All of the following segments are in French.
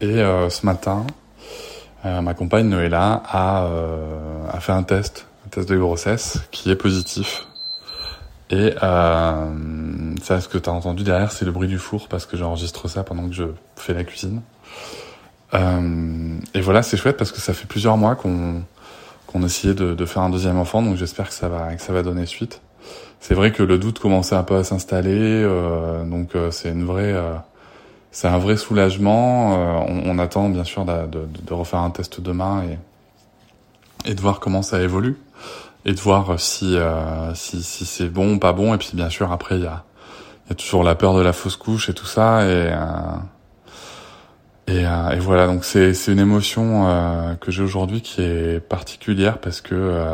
et euh, ce matin, euh, ma compagne Noëlla a, a fait un test, un test de grossesse qui est positif. Et ça, ce que tu as entendu derrière, c'est le bruit du four parce que j'enregistre ça pendant que je fais la cuisine. et voilà, c'est chouette parce que ça fait plusieurs mois qu'on qu'on essayait de, de, faire un deuxième enfant, donc j'espère que ça va que ça va donner suite c'est vrai que le doute commençait un peu à s'installer, euh, donc euh, c'est une vraie, euh, c'est un vrai soulagement. On, on, attend bien sûr de, de, de, refaire un test demain et, et de voir comment ça évolue et de voir si si, si c'est bon ou pas bon. Et puis bien sûr après il y a, y a toujours la peur de la fausse couche et tout ça et et, et, voilà, donc c'est c'est une émotion euh, que j'ai aujourd'hui qui est particulière parce que euh,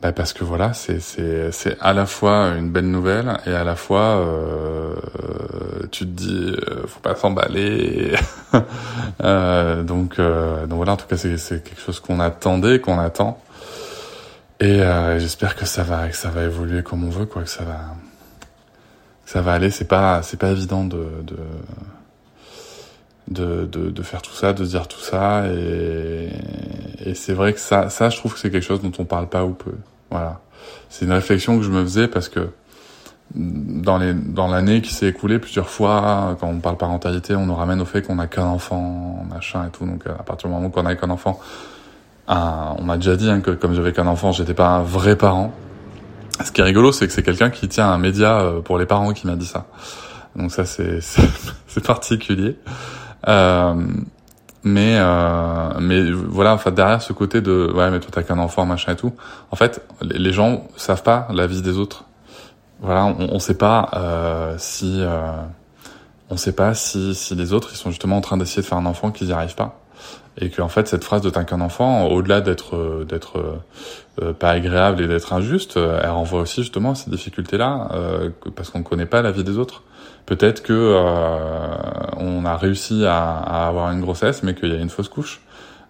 bah parce que voilà, c'est c'est c'est à la fois une belle nouvelle et à la fois euh, tu te dis euh, faut pas s'emballer. euh, donc euh, donc voilà, en tout cas c'est c'est quelque chose qu'on attendait, qu'on attend. Et euh, j'espère que ça va que ça va évoluer comme on veut quoi, que ça va que ça va aller. C'est pas c'est pas évident de de de, de, de, faire tout ça, de dire tout ça, et, et c'est vrai que ça, ça, je trouve que c'est quelque chose dont on parle pas ou peu. Voilà, c'est une réflexion que je me faisais parce que dans les dans l'année qui s'est écoulée plusieurs fois, quand on parle parentalité, on nous ramène au fait qu'on a qu'un enfant, machin et tout. Donc à partir du moment qu'on a qu'un enfant, on m'a déjà dit hein, que comme j'avais qu'un enfant, j'étais pas un vrai parent. Ce qui est rigolo, c'est que c'est quelqu'un qui tient un média euh, pour les parents qui m'a dit ça. Donc ça, c'est c'est particulier. Euh, mais euh, mais voilà, enfin derrière ce côté de ouais, mais toi t'as qu'un enfant, machin et tout. En fait, les gens savent pas la vie des autres. Voilà, on, on sait pas euh, si euh, on sait pas si si les autres ils sont justement en train d'essayer de faire un enfant qu'ils y arrivent pas et que en fait cette phrase de t'as qu'un enfant, au-delà d'être d'être euh, pas agréable et d'être injuste, elle renvoie aussi justement à ces difficultés là parce qu'on ne connaît pas la vie des autres. Peut-être que euh, on a réussi à, à, avoir une grossesse, mais qu'il y a une fausse couche.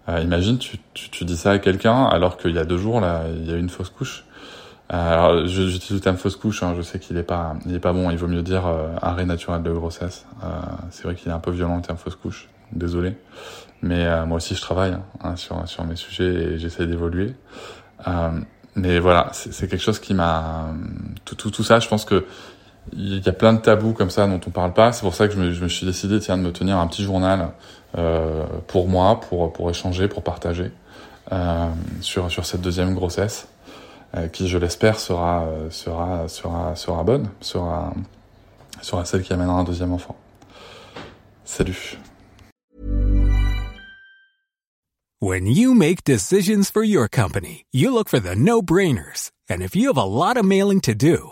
Euh, imagine, tu, tu, tu, dis ça à quelqu'un alors qu'il y a deux jours là, il y a une fausse couche. Euh, alors, j'utilise le terme fausse couche. Hein, je sais qu'il est pas, il est pas bon. Il vaut mieux dire euh, arrêt naturel de grossesse. Euh, c'est vrai qu'il est un peu violent le terme fausse couche. Désolé, mais euh, moi aussi je travaille hein, sur sur mes sujets et j'essaie d'évoluer. mais voilà, c'est quelque chose qui m'a tout, tout tout ça. Je pense que il y a plein de tabous comme ça dont on parle pas. C'est pour ça que je me, suis décidé tiens, de me tenir un petit journal euh, pour moi, pour, pour échanger, pour partager euh, sur, sur cette deuxième grossesse, euh, qui, je l'espère, sera, sera, sera, sera bonne, sera, sera celle qui amènera un deuxième enfant. Salut. When you make decisions for your company, you look for the no-brainers. And if you have a lot of mailing to do,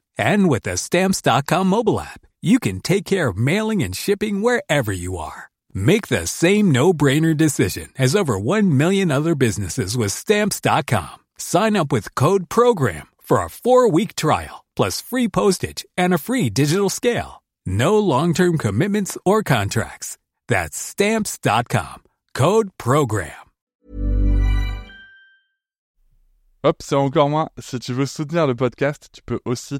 And with the Stamps.com mobile app, you can take care of mailing and shipping wherever you are. Make the same no-brainer decision as over 1 million other businesses with Stamps.com. Sign up with Code PROGRAM for a four-week trial, plus free postage and a free digital scale. No long-term commitments or contracts. That's Stamps.com. Code PROGRAM. Hop, c'est encore moins. Si tu veux soutenir le podcast, tu peux aussi